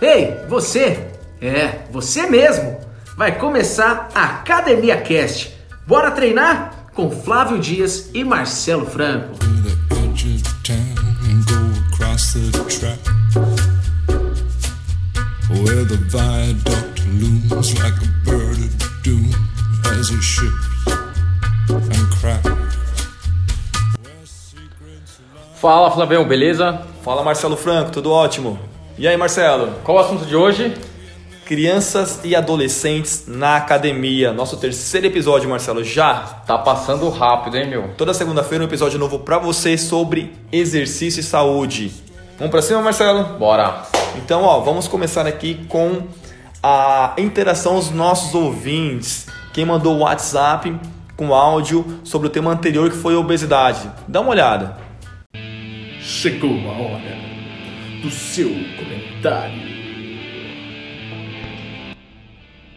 Ei, você! É, você mesmo! Vai começar a Academia Cast. Bora treinar? Com Flávio Dias e Marcelo Franco. Fala Flavião, beleza? Fala Marcelo Franco, tudo ótimo? E aí Marcelo? Qual o assunto de hoje? Crianças e adolescentes na academia. Nosso terceiro episódio, Marcelo, já. Tá passando rápido, hein, meu? Toda segunda-feira um episódio novo para você sobre exercício e saúde. Vamos para cima, Marcelo? Bora. Então, ó, vamos começar aqui com a interação dos nossos ouvintes. Quem mandou o WhatsApp com áudio sobre o tema anterior que foi obesidade. Dá uma olhada. Chegou a hora do seu comentário.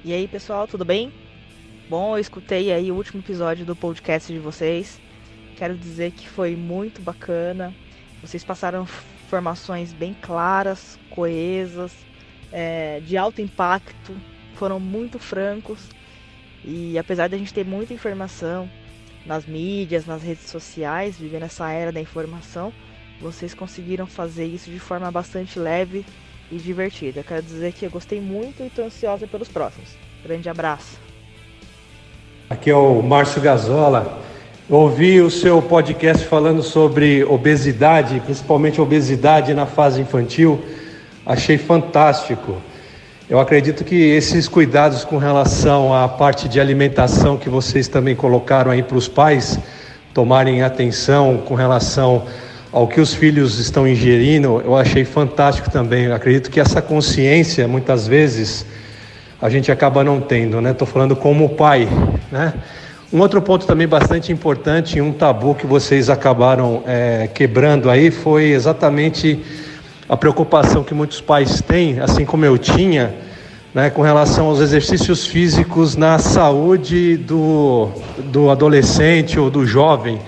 E aí, pessoal, tudo bem? Bom, eu escutei aí o último episódio do podcast de vocês. Quero dizer que foi muito bacana. Vocês passaram informações bem claras, coesas, é, de alto impacto, foram muito francos. E apesar de a gente ter muita informação nas mídias, nas redes sociais, vivendo essa era da informação, vocês conseguiram fazer isso de forma bastante leve e divertida. quero dizer que eu gostei muito e estou ansiosa pelos próximos. Grande abraço. Aqui é o Márcio Gazola. ouvi o seu podcast falando sobre obesidade, principalmente obesidade na fase infantil. Achei fantástico. Eu acredito que esses cuidados com relação à parte de alimentação que vocês também colocaram aí para os pais tomarem atenção com relação ao que os filhos estão ingerindo, eu achei fantástico também. Eu acredito que essa consciência, muitas vezes, a gente acaba não tendo, né? Estou falando como pai, né? Um outro ponto também bastante importante, um tabu que vocês acabaram é, quebrando aí, foi exatamente a preocupação que muitos pais têm, assim como eu tinha, né, com relação aos exercícios físicos na saúde do, do adolescente ou do jovem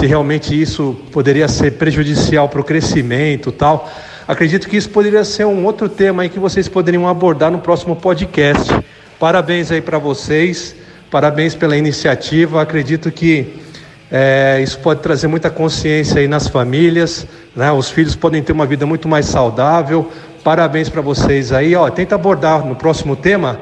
se realmente isso poderia ser prejudicial para o crescimento tal. Acredito que isso poderia ser um outro tema aí que vocês poderiam abordar no próximo podcast. Parabéns aí para vocês, parabéns pela iniciativa. Acredito que é, isso pode trazer muita consciência aí nas famílias, né? Os filhos podem ter uma vida muito mais saudável. Parabéns para vocês aí. Ó, tenta abordar no próximo tema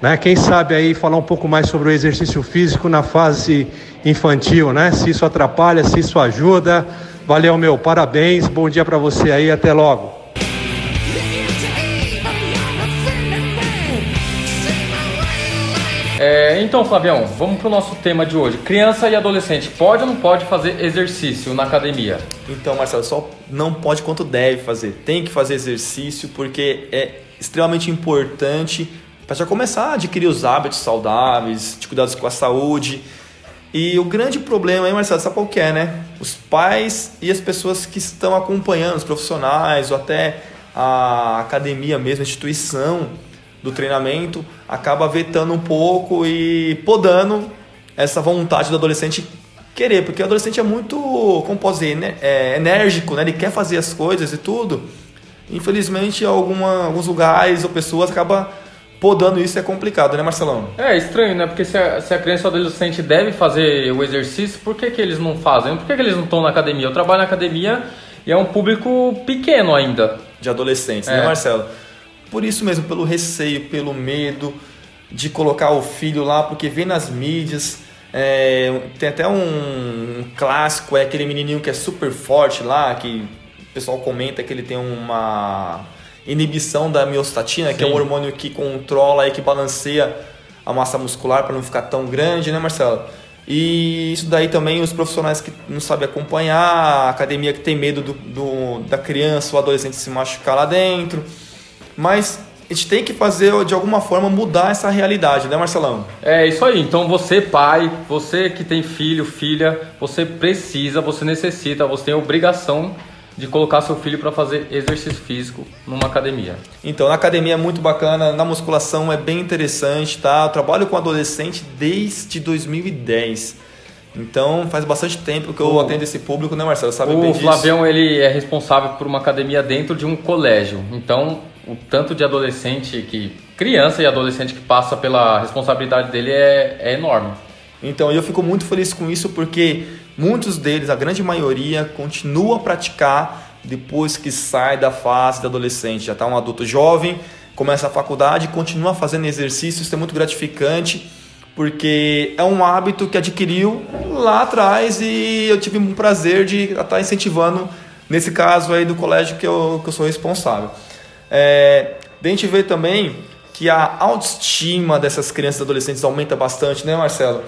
né? Quem sabe aí falar um pouco mais sobre o exercício físico na fase infantil, né? Se isso atrapalha, se isso ajuda. Valeu, meu, parabéns, bom dia para você aí, até logo. É, então, Flavião, vamos para o nosso tema de hoje. Criança e adolescente, pode ou não pode fazer exercício na academia? Então, Marcelo, só não pode quanto deve fazer. Tem que fazer exercício porque é extremamente importante para já começar a adquirir os hábitos saudáveis, de cuidados com a saúde. E o grande problema aí, Marcelo, sabe qual é, né? Os pais e as pessoas que estão acompanhando, os profissionais ou até a academia mesmo, a instituição do treinamento, acaba vetando um pouco e podando essa vontade do adolescente querer, porque o adolescente é muito, como posso dizer, né? é enérgico, né? Ele quer fazer as coisas e tudo. Infelizmente, alguma, alguns lugares ou pessoas acabam podando isso é complicado, né, Marcelão? É estranho, né? Porque se a, se a criança ou adolescente deve fazer o exercício, por que, que eles não fazem? Por que, que eles não estão na academia? Eu trabalho na academia e é um público pequeno ainda. De adolescentes, né, é. né, Marcelo? Por isso mesmo, pelo receio, pelo medo de colocar o filho lá, porque vê nas mídias. É, tem até um, um clássico, é aquele menininho que é super forte lá, que o pessoal comenta que ele tem uma inibição da miostatina, Sim. que é um hormônio que controla e que balanceia a massa muscular para não ficar tão grande, né, Marcelo? E isso daí também os profissionais que não sabem acompanhar, a academia que tem medo do, do, da criança ou adolescente se machucar lá dentro. Mas a gente tem que fazer de alguma forma mudar essa realidade, né, Marcelão? É isso aí. Então você, pai, você que tem filho, filha, você precisa, você necessita, você tem obrigação de colocar seu filho para fazer exercício físico numa academia. Então, na academia é muito bacana, na musculação é bem interessante, tá? Eu trabalho com adolescente desde 2010. Então, faz bastante tempo que eu o, atendo esse público, né, Marcelo? Sabe o Flavião, ele é responsável por uma academia dentro de um colégio. Então, o tanto de adolescente que. criança e adolescente que passa pela responsabilidade dele é, é enorme. Então eu fico muito feliz com isso porque muitos deles, a grande maioria, continua a praticar depois que sai da fase da adolescente. Já está um adulto jovem, começa a faculdade, continua fazendo exercício, isso é muito gratificante porque é um hábito que adquiriu lá atrás e eu tive um prazer de estar incentivando nesse caso aí do colégio que eu, que eu sou responsável. É, a gente vê também que a autoestima dessas crianças e adolescentes aumenta bastante, né, Marcelo?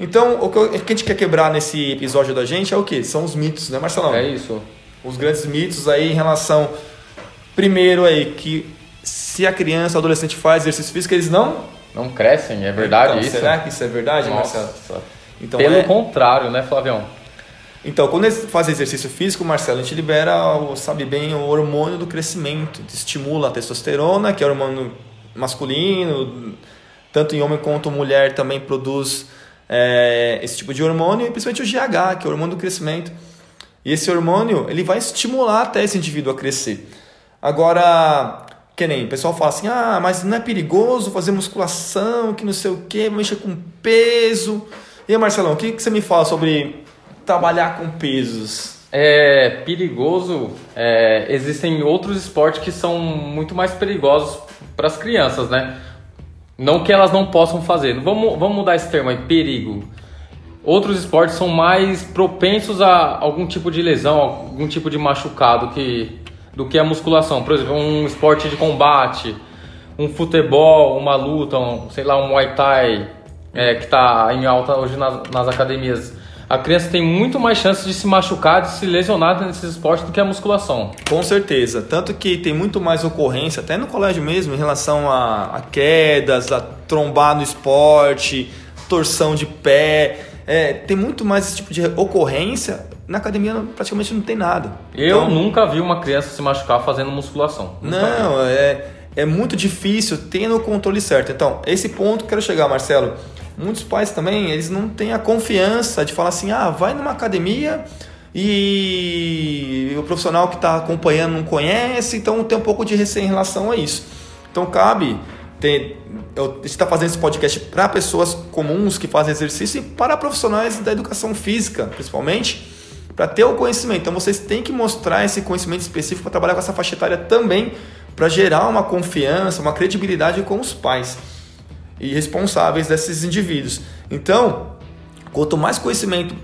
Então, o que, a gente quer quebrar nesse episódio da gente é o que? São os mitos, né, Marcelão? É isso. Os grandes mitos aí em relação, primeiro aí, que se a criança ou adolescente faz exercício físico, eles não não crescem, é verdade então, isso? Será que isso é verdade, Nossa. Marcelo? Então, Pelo é... contrário, né, Flavião? Então, quando eles fazem exercício físico, Marcelo, a gente libera, sabe bem, o hormônio do crescimento. Estimula a testosterona, que é o hormônio masculino, tanto em homem quanto mulher também produz é, esse tipo de hormônio, e principalmente o GH, que é o hormônio do crescimento. E esse hormônio, ele vai estimular até esse indivíduo a crescer. Agora, que nem o pessoal fala assim, ah, mas não é perigoso fazer musculação, que não sei o que, mexer com peso. E aí, Marcelão, o que, que você me fala sobre trabalhar com pesos? É perigoso. É, existem outros esportes que são muito mais perigosos para as crianças, né? Não que elas não possam fazer. Vamos, vamos mudar esse termo aí, perigo. Outros esportes são mais propensos a algum tipo de lesão, algum tipo de machucado que do que a musculação. Por exemplo, um esporte de combate, um futebol, uma luta, um, sei lá, um Muay Thai, é, que está em alta hoje nas, nas, academias. A criança tem muito mais chance de se machucar, de se lesionar nesses esportes do que a musculação. Com certeza. Tanto que tem muito mais ocorrência, até no colégio mesmo, em relação a, a quedas, a trombar no esporte, torção de pé. É, tem muito mais esse tipo de ocorrência na academia praticamente não tem nada. Eu então, nunca vi uma criança se machucar fazendo musculação. não, é, é muito difícil tendo o controle certo. Então, esse ponto quero chegar, Marcelo. Muitos pais também, eles não têm a confiança de falar assim, ah, vai numa academia e o profissional que está acompanhando não conhece, então tem um pouco de receio em relação a isso. Então cabe ter, eu está fazendo esse podcast para pessoas comuns que fazem exercício e para profissionais da educação física, principalmente, para ter o conhecimento. Então vocês têm que mostrar esse conhecimento específico para trabalhar com essa faixa etária também, para gerar uma confiança, uma credibilidade com os pais e responsáveis desses indivíduos. Então, quanto mais conhecimento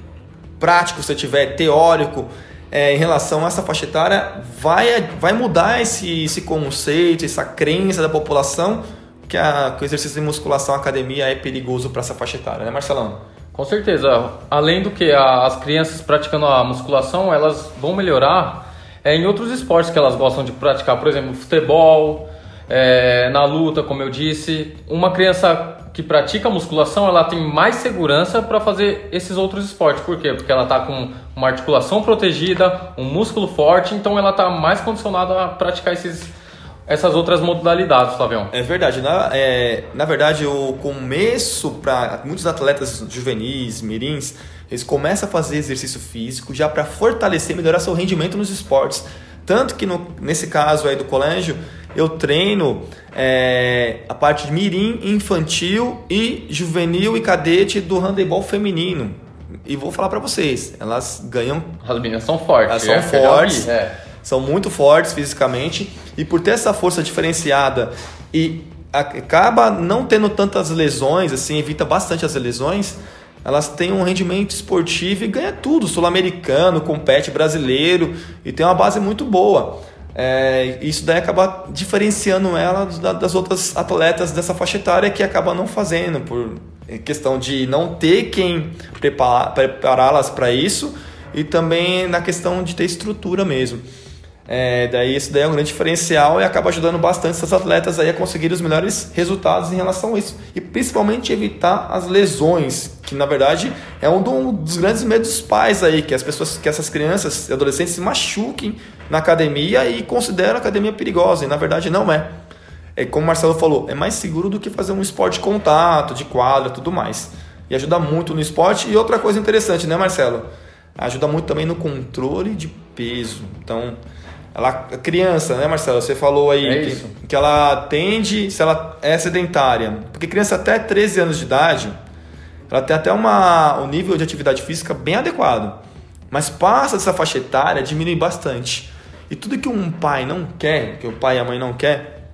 prático você tiver, teórico, é, em relação a essa faixa etária, vai, vai mudar esse, esse conceito, essa crença da população que, a, que o exercício de musculação, academia é perigoso para essa faixa etária, né, Marcelão? Com certeza. Além do que as crianças praticando a musculação, elas vão melhorar é, em outros esportes que elas gostam de praticar, por exemplo, futebol, é, na luta, como eu disse. Uma criança que pratica musculação, ela tem mais segurança para fazer esses outros esportes. Por quê? Porque ela está com uma articulação protegida, um músculo forte, então ela está mais condicionada a praticar esses essas outras modalidades, Flavião. É verdade. Na, é, na verdade, o começo para muitos atletas juvenis, mirins, eles começam a fazer exercício físico já para fortalecer e melhorar seu rendimento nos esportes. Tanto que no, nesse caso aí do colégio, eu treino é, a parte de mirim, infantil e juvenil e cadete do handebol feminino. E vou falar para vocês, elas ganham. As meninas são fortes. Elas são é, fortes. É são muito fortes fisicamente e por ter essa força diferenciada e acaba não tendo tantas lesões, assim, evita bastante as lesões, elas têm um rendimento esportivo e ganha tudo, sul-americano, compete brasileiro e tem uma base muito boa. É, isso daí acaba diferenciando ela das outras atletas dessa faixa etária que acaba não fazendo por questão de não ter quem prepará-las para isso e também na questão de ter estrutura mesmo. É, daí isso daí é um grande diferencial e acaba ajudando bastante essas atletas aí a conseguir os melhores resultados em relação a isso. E principalmente evitar as lesões, que na verdade é um dos grandes medos dos pais aí, que as pessoas, que essas crianças e adolescentes se machuquem na academia e consideram a academia perigosa, e na verdade não é. É como o Marcelo falou, é mais seguro do que fazer um esporte de contato, de quadra, tudo mais. E ajuda muito no esporte. E outra coisa interessante, né, Marcelo? Ajuda muito também no controle de peso. Então, ela, a criança, né, Marcelo? Você falou aí É que, que ela tende, se ela é sedentária. Porque criança até 13 anos de idade, ela tem até uma, um nível de atividade física bem adequado. Mas passa dessa faixa etária, diminui bastante. E tudo que um pai não quer, que o pai e a mãe não quer,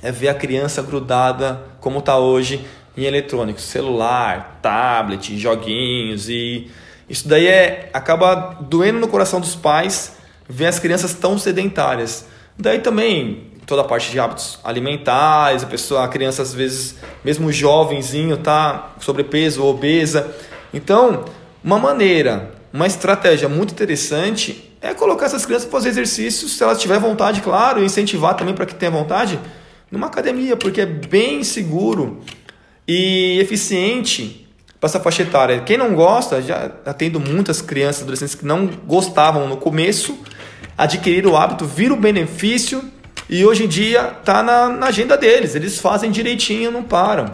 é ver a criança grudada, como está hoje, em eletrônicos, celular, tablet, joguinhos e isso daí é acaba doendo no coração dos pais ver as crianças tão sedentárias. Daí também toda a parte de hábitos alimentares, a pessoa, a criança às vezes, mesmo jovenzinho, tá sobrepeso ou obesa. Então, uma maneira, uma estratégia muito interessante é colocar essas crianças para fazer exercícios, se elas tiverem vontade, claro, e incentivar também para que tenha vontade, numa academia, porque é bem seguro e eficiente para essa faixa etária. Quem não gosta, já atendo muitas crianças, adolescentes que não gostavam no começo, adquiriram o hábito, viram o benefício e hoje em dia está na, na agenda deles. Eles fazem direitinho, não param.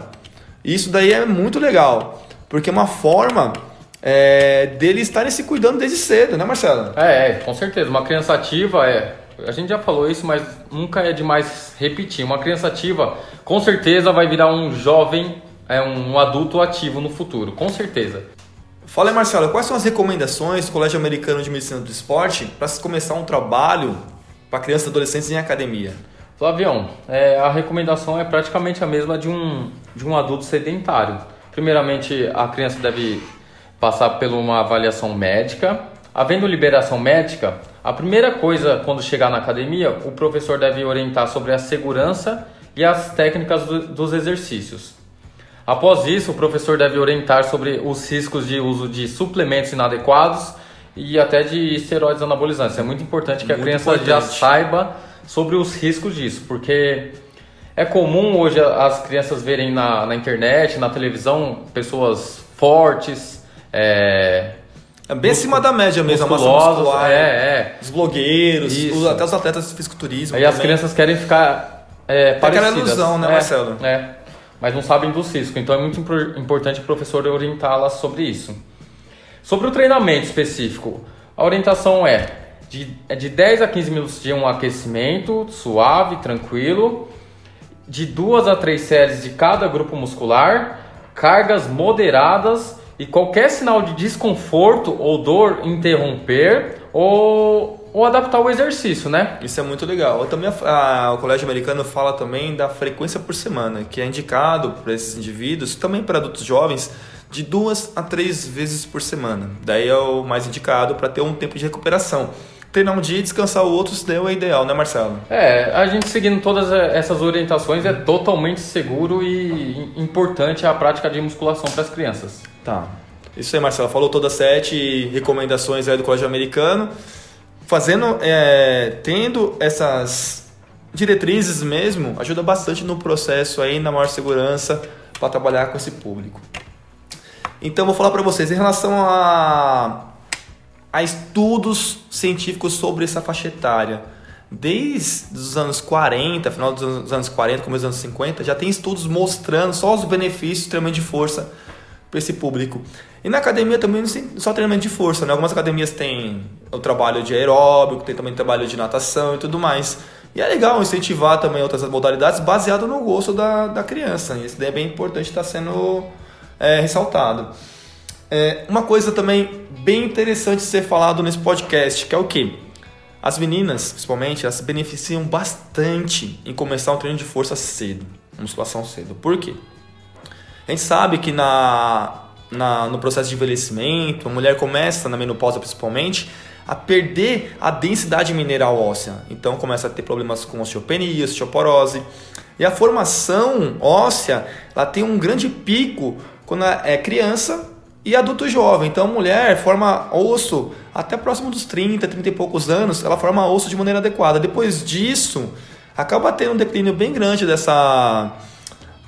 Isso daí é muito legal, porque é uma forma é, deles estarem se cuidando desde cedo, né, Marcelo? É, é, com certeza. Uma criança ativa é. A gente já falou isso, mas nunca é demais repetir. Uma criança ativa, com certeza, vai virar um jovem, é um adulto ativo no futuro, com certeza. Fala aí, Marcelo, quais são as recomendações do Colégio Americano de Medicina do Esporte para se começar um trabalho para crianças e adolescentes em academia? Flavião, é, a recomendação é praticamente a mesma de um, de um adulto sedentário. Primeiramente, a criança deve passar por uma avaliação médica. Havendo liberação médica, a primeira coisa quando chegar na academia, o professor deve orientar sobre a segurança e as técnicas do, dos exercícios. Após isso, o professor deve orientar sobre os riscos de uso de suplementos inadequados e até de esteroides anabolizantes. É muito importante que a Muito criança já importante. saiba sobre os riscos disso, porque é comum hoje as crianças verem na, na internet, na televisão, pessoas fortes, é, É bem acima da média mesmo, a massa muscular. é, é. Os blogueiros, os- até os atletas de fisiculturismo. Aí as crianças querem ficar é, aquela parecidas. ilusão, né, É, Marcelo? É, mas não sabem dos riscos. Então é muito impor- importante o professor orientá-las sobre isso. Sobre o treinamento específico, a orientação é de, é de 10 a 15 minutos de um aquecimento suave, tranquilo, de duas a três séries de cada grupo muscular, cargas moderadas e qualquer sinal de desconforto ou dor interromper ou, ou adaptar o exercício, né? Isso é muito legal. Também a- a- o Colégio Americano fala também da frequência por semana, que é indicado para esses indivíduos, também para adultos jovens, de duas a três vezes por semana. Daí é o mais indicado para ter um tempo de recuperação. Treinar um dia e descansar o outro, isso daí é o ideal, né, Marcelo? É, a gente seguindo todas essas orientações é totalmente seguro e importante a prática de musculação para as crianças. Tá. Isso aí, Marcelo. Falou todas as sete recomendações aí do Colégio Americano. Fazendo, é, tendo essas diretrizes mesmo, ajuda bastante no processo aí, na maior segurança, para trabalhar com esse público. Então, vou falar para vocês em relação a, a estudos científicos sobre essa faixa etária. Desde os anos 40, final dos anos- anos 40, começo dos anos 50, já tem estudos mostrando só os benefícios do treinamento de força para esse público. E na academia também não só treinamento de força, né? Algumas academias têm o trabalho de aeróbico, tem também trabalho de natação e tudo mais. E é legal incentivar também outras modalidades baseado no gosto da, da criança. Isso daí é bem importante estar sendo é, ressaltado. É, uma coisa também bem interessante ser falado nesse podcast, que é o que? As meninas, principalmente, elas se beneficiam bastante em começar um treino de força cedo, musculação cedo. Por quê? A gente sabe que na, na, no processo de envelhecimento, a mulher começa, na menopausa principalmente, a perder a densidade mineral óssea. Então começa a ter problemas com osteopenia, osteoporose. E a formação óssea, ela tem um grande pico quando é criança e adulto jovem. Então a mulher forma osso até próximo dos 30, 30 e poucos anos, ela forma osso de maneira adequada. Depois disso, acaba tendo um declínio bem grande dessa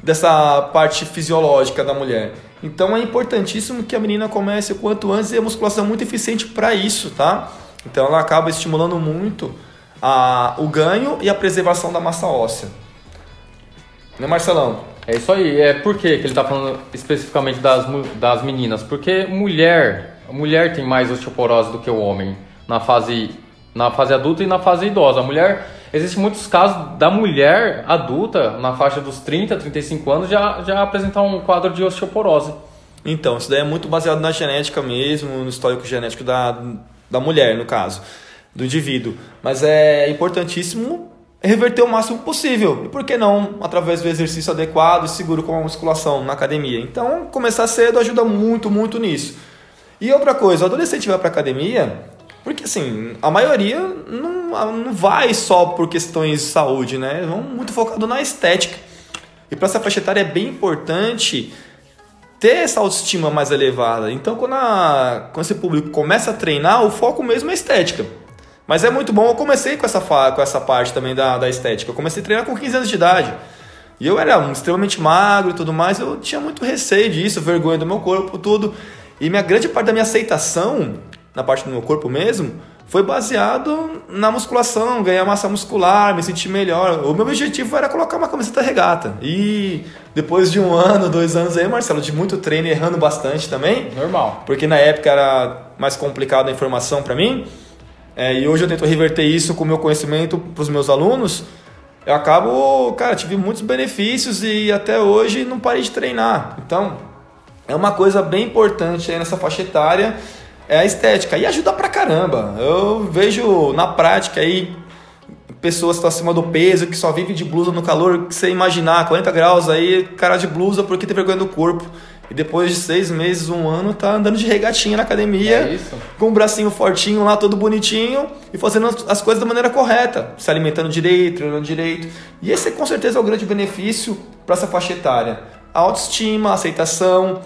dessa parte fisiológica da mulher. Então é importantíssimo que a menina comece o quanto antes e a musculação é muito eficiente para isso, tá? Então ela acaba estimulando muito a, o ganho e a preservação da massa óssea. Né, Marcelão? É isso aí. É por que ele está falando especificamente das, das meninas? Porque mulher, mulher tem mais osteoporose do que o homem na fase na fase adulta e na fase idosa. A mulher, existem muitos casos da mulher adulta, na faixa dos 30, 35 anos, já, já apresentar um quadro de osteoporose. Então, isso daí é muito baseado na genética mesmo, no histórico genético da, da mulher, no caso, do indivíduo. Mas é importantíssimo reverter o máximo possível. E por que não através do exercício adequado e seguro com a musculação na academia? Então, começar cedo ajuda muito, muito nisso. E outra coisa, o adolescente vai para academia, porque assim, a maioria não, não vai só por questões de saúde, né? Vão muito focado na estética. E para essa faixa etária é bem importante ter essa autoestima mais elevada. Então, quando, a, quando esse público começa a treinar, o foco mesmo é estética. Mas é muito bom, eu comecei com essa, com essa parte também da, da estética. Eu comecei a treinar com 15 anos de idade. E eu era extremamente magro e tudo mais, eu tinha muito receio disso, vergonha do meu corpo, tudo. E minha grande parte da minha aceitação, na parte do meu corpo mesmo, foi baseado na musculação, ganhar massa muscular, me sentir melhor. O meu objetivo era colocar uma camiseta regata. E depois de um ano, dois anos aí, Marcelo, de muito treino, errando bastante também. Normal. Porque na época era mais complicado a informação para mim. É, e hoje eu tento reverter isso com o meu conhecimento para os meus alunos. Eu acabo, cara, tive muitos benefícios e até hoje não parei de treinar. Então, é uma coisa bem importante aí nessa faixa etária é a estética. E ajuda pra caramba. Eu vejo na prática aí pessoas que estão acima do peso, que só vivem de blusa no calor, que você imaginar, 40 graus aí, cara de blusa porque tem vergonha do corpo. E depois de seis meses, um ano, tá andando de regatinha na academia, é com o um bracinho fortinho lá, todo bonitinho, e fazendo as coisas da maneira correta, se alimentando direito, treinando direito. E esse com certeza é o grande benefício para essa faixa etária. A autoestima, a aceitação,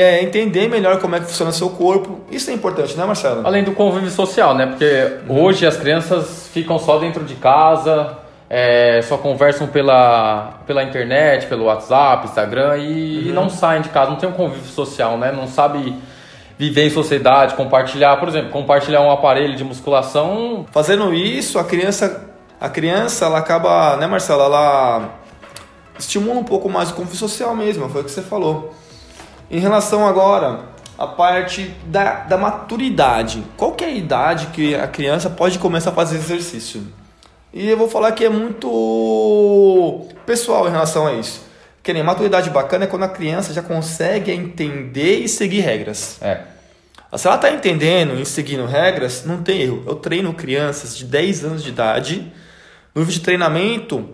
é entender melhor como é que funciona seu corpo. Isso é importante, né, Marcelo? Além do convívio social, né? Porque uhum. hoje as crianças ficam só dentro de casa, é, só conversam pela, pela internet, pelo WhatsApp, Instagram e, uhum. e, não saem de casa, não tem um convívio social, né? Não sabe viver em sociedade, compartilhar, por exemplo, compartilhar um aparelho de musculação. Fazendo isso, a criança, a criança, ela acaba, né, Marcelo? Ela estimula um pouco mais o convívio social mesmo, foi o que você falou. Em relação agora à parte da, da maturidade, qual que é a idade que a criança pode começar a fazer exercício? E eu vou falar que é muito pessoal em relação a isso. Que nem maturidade bacana é quando a criança já consegue entender e seguir regras. É. Se ela está entendendo e seguindo regras, não tem erro. Eu treino crianças de 10 anos de idade no nível de treinamento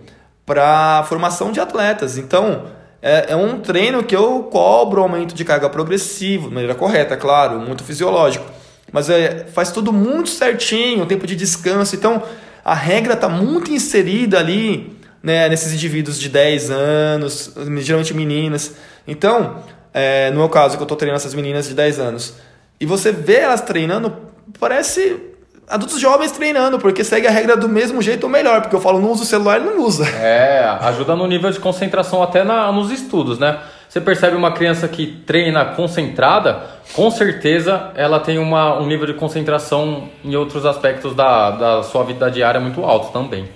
para formação de atletas. Então, é, é um treino que eu cobro aumento de carga progressivo, de maneira correta, claro, muito fisiológico. Mas é, faz tudo muito certinho, tempo de descanso. Então, a regra está muito inserida ali né, nesses indivíduos de 10 anos, geralmente meninas. Então, é, no meu caso, que eu estou treinando essas meninas de 10 anos, e você vê elas treinando, parece adultos jovens treinando, porque segue a regra do mesmo jeito ou melhor, porque eu falo não usa o celular, ele não usa. É, ajuda no nível de concentração até na, nos estudos, né? Você percebe uma criança que treina concentrada, com certeza ela tem uma, um nível de concentração em outros aspectos da, da sua vida diária muito alto também.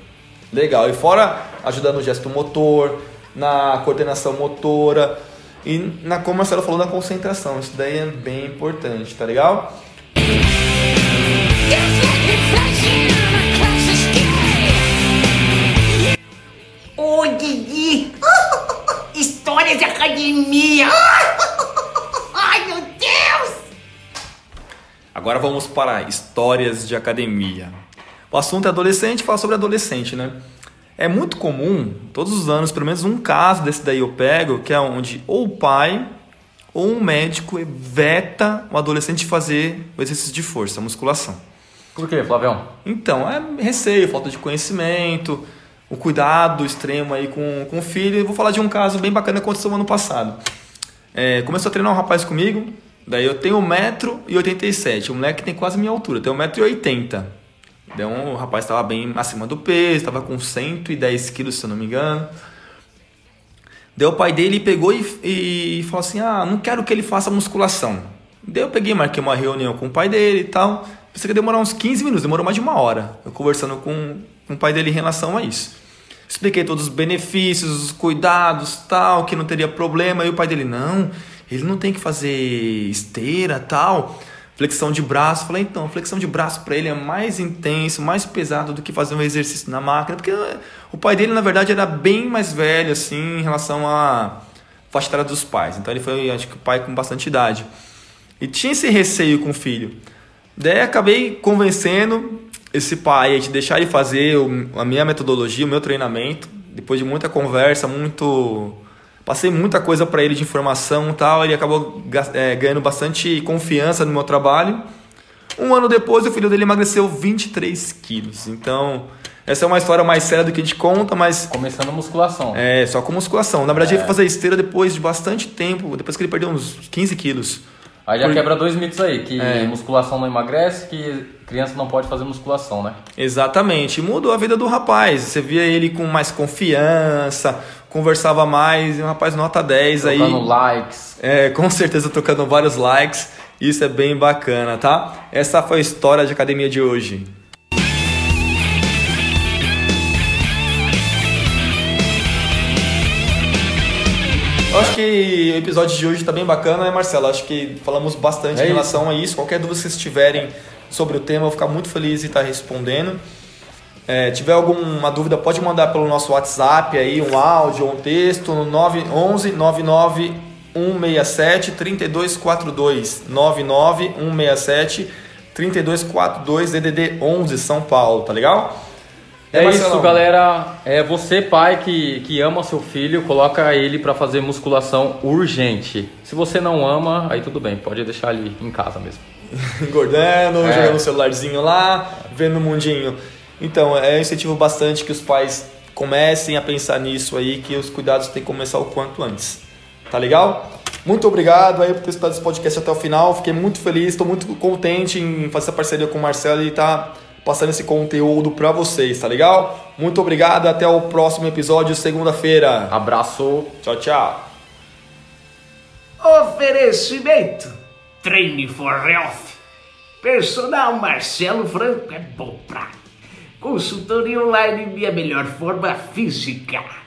Legal, e fora ajuda no gesto motor, na coordenação motora e na, como a Marcelo falou, na concentração. Isso daí é bem importante, tá legal? Academia! Ai, meu Deus! Agora vamos para histórias de academia. O assunto é adolescente, fala sobre adolescente, né? É muito comum, todos os anos, pelo menos um caso desse daí eu pego, que é onde ou o pai ou um médico veta o adolescente fazer o exercício de força, a musculação. Por quê, Flavião? Então, é receio, falta de conhecimento, o cuidado extremo aí com, com o filho. Eu vou falar de um caso bem bacana que aconteceu no ano passado. É, começou a treinar um rapaz comigo, daí eu tenho 1,87m, o moleque tem quase minha altura, tem 1,80m. Então o rapaz estava bem acima do peso, estava com 110 quilos, se eu não me engano. Daí o pai dele pegou e, e, falou assim: Ah, não quero que ele faça musculação. Daí eu peguei, marquei uma reunião com o pai dele e tal. Pensei que ia demorar uns 15 minutos, demorou mais de uma hora. Eu conversando com, com o pai dele em relação a isso. Expliquei todos os benefícios, os cuidados, tal, que não teria problema. E o pai dele, não, ele não tem que fazer esteira, tal, flexão de braço. Falei, então, flexão de braço para ele é mais intenso, mais pesado do que fazer um exercício na máquina, porque o pai dele, na verdade, era bem mais velho, assim, em relação à faixa etária dos pais. Então ele foi, acho que, o pai com bastante idade. E tinha esse receio com o filho. Daí acabei convencendo esse pai a de deixar ele fazer a minha metodologia, o meu treinamento. Depois de muita conversa, muito passei muita coisa para ele de informação e tal. Ele acabou é, ganhando bastante confiança no meu trabalho. Um ano depois, o filho dele emagreceu 23 quilos. Então, essa é uma história mais séria do que a gente conta, mas. Começando a musculação. É, só com musculação. Na verdade, é. ele foi fazer esteira depois de bastante tempo, depois que ele perdeu uns 15 quilos. Aí já Por... quebra dois mitos aí, que é. musculação não emagrece, que criança não pode fazer musculação, né? Exatamente. Mudou a vida do rapaz. Você via ele com mais confiança, conversava mais, e um rapaz nota 10 Trocando aí. Tocando likes. É, com certeza tocando vários likes. Isso é bem bacana, tá? Essa foi a história de academia de hoje. Eu acho que o episódio de hoje está bem bacana, né, Marcelo? Acho que falamos bastante é em relação isso. a isso. Qualquer dúvida que vocês tiverem sobre o tema, eu vou ficar muito feliz em estar respondendo. É, tiver alguma dúvida, pode mandar pelo nosso WhatsApp aí, um áudio ou um texto no 911 99 167 3242 99 167 3242 DDD 11 São Paulo, tá legal? É, é isso, galera. É você, pai, que, que ama seu filho, coloca ele para fazer musculação urgente. Se você não ama, aí tudo bem, pode deixar ele em casa mesmo. Engordando, é. jogando o celularzinho lá, vendo o mundinho. Então, é, eu incentivo bastante que os pais comecem a pensar nisso aí, que os cuidados têm que começar o quanto antes. Tá legal? Muito obrigado aí por ter escutado esse podcast até o final. Fiquei muito feliz, estou muito contente em fazer essa parceria com o Marcelo e tá passando esse conteúdo para vocês, tá legal? Muito obrigado, até o próximo episódio, segunda-feira. Abraço. Tchau, tchau. Oferecimento: Treine for Health. Personal Marcelo Franco é bom pra consultoria online minha melhor forma física.